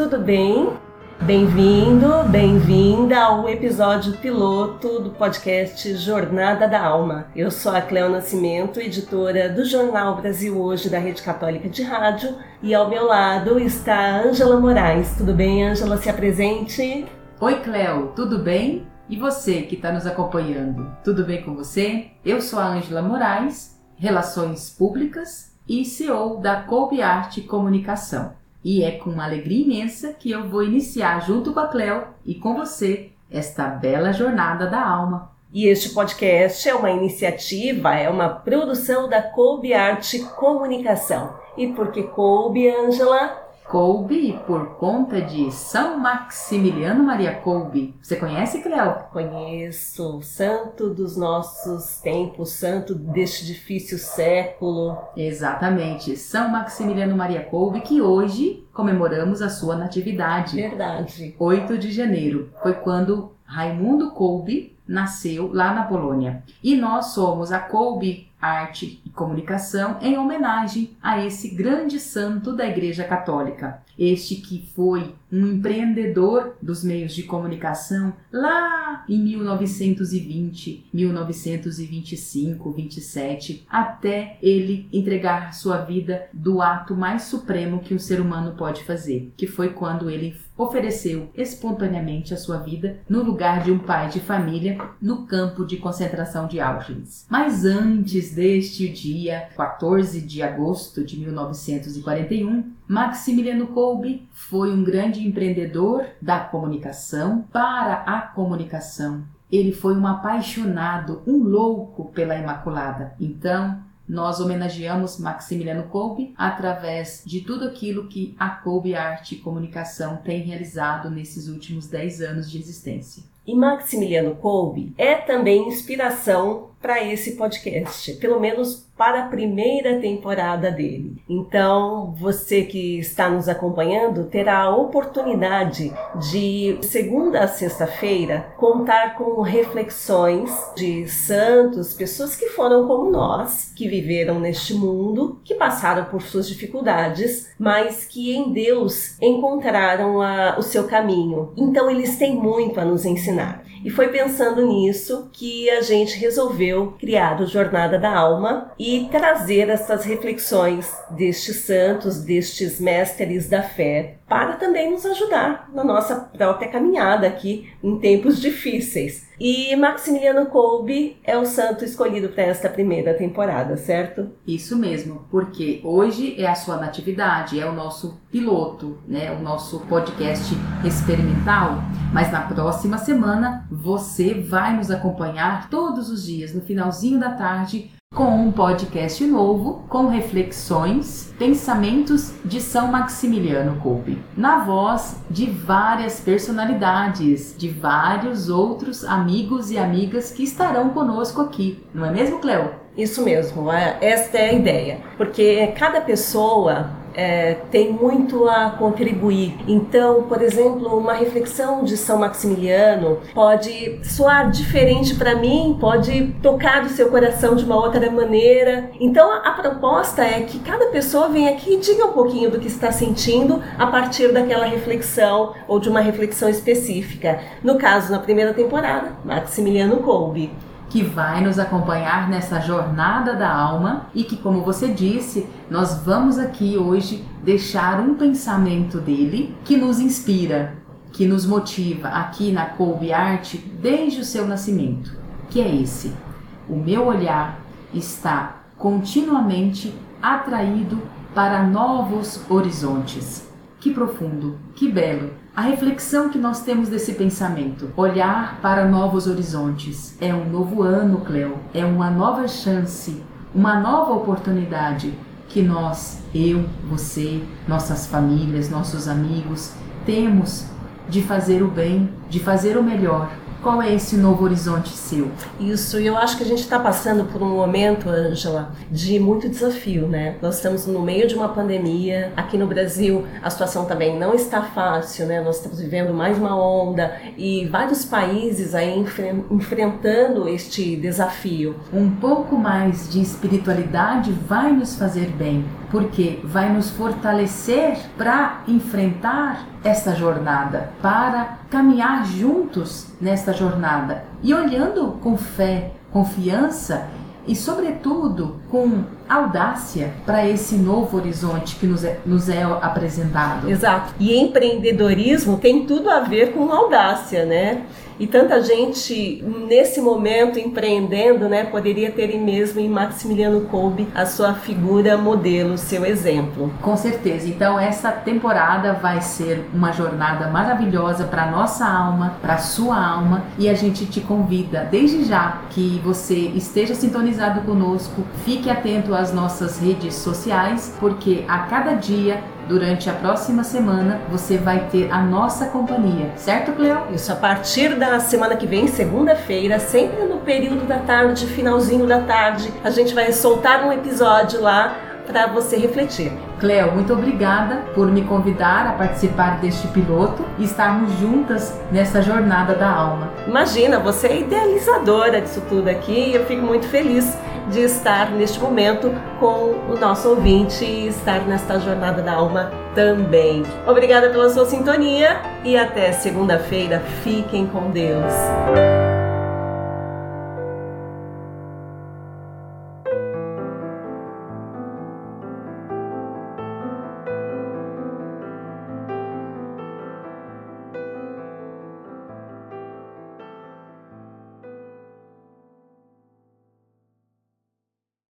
tudo bem? Bem-vindo, bem-vinda ao episódio piloto do podcast Jornada da Alma. Eu sou a Cleo Nascimento, editora do Jornal Brasil Hoje da Rede Católica de Rádio, e ao meu lado está a Ângela Moraes. Tudo bem, Ângela? Se apresente. Oi, Cleo, tudo bem? E você que está nos acompanhando, tudo bem com você? Eu sou a Ângela Moraes, Relações Públicas e CEO da Colby Arte Comunicação. E é com uma alegria imensa que eu vou iniciar, junto com a Cleo e com você, esta bela jornada da alma. E este podcast é uma iniciativa, é uma produção da Colby Arte Comunicação. E por que Colby, Ângela? Colby por conta de São Maximiliano Maria Colby. Você conhece, Cleo? Conheço, santo dos nossos tempos, santo deste difícil século. Exatamente, São Maximiliano Maria Colby, que hoje comemoramos a sua natividade. Verdade. 8 de janeiro foi quando Raimundo Colby nasceu lá na Polônia. E nós somos a Colby Arte e Comunicação em homenagem a esse grande santo da Igreja Católica. Este que foi um empreendedor dos meios de comunicação lá em 1920, 1925, 27, até ele entregar sua vida do ato mais supremo que um ser humano pode fazer, que foi quando ele ofereceu espontaneamente a sua vida no lugar de um pai de família no campo de concentração de Auschwitz. Mas antes deste dia, 14 de agosto de 1941, Maximiliano Kolbe foi um grande empreendedor da comunicação para a comunicação. Ele foi um apaixonado, um louco pela Imaculada. Então, nós homenageamos Maximiliano Kolbe através de tudo aquilo que a Kolbe Arte e Comunicação tem realizado nesses últimos 10 anos de existência. E Maximiliano Kolbe é também inspiração para esse podcast, pelo menos para a primeira temporada dele. Então, você que está nos acompanhando terá a oportunidade de, segunda a sexta-feira, contar com reflexões de santos, pessoas que foram como nós, que viveram neste mundo, que passaram por suas dificuldades, mas que em Deus encontraram a, o seu caminho. Então, eles têm muito a nos ensinar. E foi pensando nisso que a gente resolveu criar o Jornada da Alma e trazer essas reflexões destes santos, destes mestres da fé, para também nos ajudar na nossa própria caminhada aqui em tempos difíceis. E Maximiliano Kolbe é o santo escolhido para esta primeira temporada, certo? Isso mesmo, porque hoje é a sua natividade, é o nosso piloto, né, o nosso podcast experimental, mas na próxima semana você vai nos acompanhar todos os dias no finalzinho da tarde com um podcast novo com reflexões, pensamentos de São Maximiliano Kolbe, na voz de várias personalidades, de vários outros amigos e amigas que estarão conosco aqui, não é mesmo, Cleo? Isso mesmo, é, esta é a ideia, porque cada pessoa é, tem muito a contribuir. Então, por exemplo, uma reflexão de São Maximiliano pode soar diferente para mim, pode tocar o seu coração de uma outra maneira. Então, a, a proposta é que cada pessoa venha aqui e diga um pouquinho do que está sentindo a partir daquela reflexão ou de uma reflexão específica. No caso, na primeira temporada, Maximiliano Kolbe que vai nos acompanhar nessa jornada da alma e que, como você disse, nós vamos aqui hoje deixar um pensamento dele que nos inspira, que nos motiva aqui na Colby Art desde o seu nascimento, que é esse: o meu olhar está continuamente atraído para novos horizontes. Que profundo, que belo. A reflexão que nós temos desse pensamento, olhar para novos horizontes, é um novo ano, Cleo, é uma nova chance, uma nova oportunidade que nós, eu, você, nossas famílias, nossos amigos, temos de fazer o bem, de fazer o melhor, qual é esse novo horizonte seu? Isso, e eu acho que a gente está passando por um momento, Ângela, de muito desafio, né? Nós estamos no meio de uma pandemia. Aqui no Brasil, a situação também não está fácil, né? Nós estamos vivendo mais uma onda e vários países aí enfre enfrentando este desafio. Um pouco mais de espiritualidade vai nos fazer bem porque vai nos fortalecer para enfrentar esta jornada, para caminhar juntos nesta jornada. E olhando com fé, confiança e, sobretudo, com audácia para esse novo horizonte que nos é, nos é apresentado. Exato. E empreendedorismo tem tudo a ver com audácia, né? E tanta gente nesse momento empreendendo, né, poderia ter mesmo em Maximiliano Kolbe a sua figura modelo, seu exemplo. Com certeza. Então essa temporada vai ser uma jornada maravilhosa para nossa alma, para sua alma, e a gente te convida desde já que você esteja sintonizado conosco, fique atento às nossas redes sociais, porque a cada dia durante a próxima semana você vai ter a nossa companhia, certo, Cleo? Isso, a partir da semana que vem, segunda-feira, sempre no período da tarde, finalzinho da tarde, a gente vai soltar um episódio lá para você refletir. Cleo, muito obrigada por me convidar a participar deste piloto e estarmos juntas nessa jornada da alma. Imagina, você é idealizadora disso tudo aqui e eu fico muito feliz de estar neste momento com o nosso ouvinte e estar nesta jornada da alma também. Obrigada pela sua sintonia e até segunda-feira. Fiquem com Deus.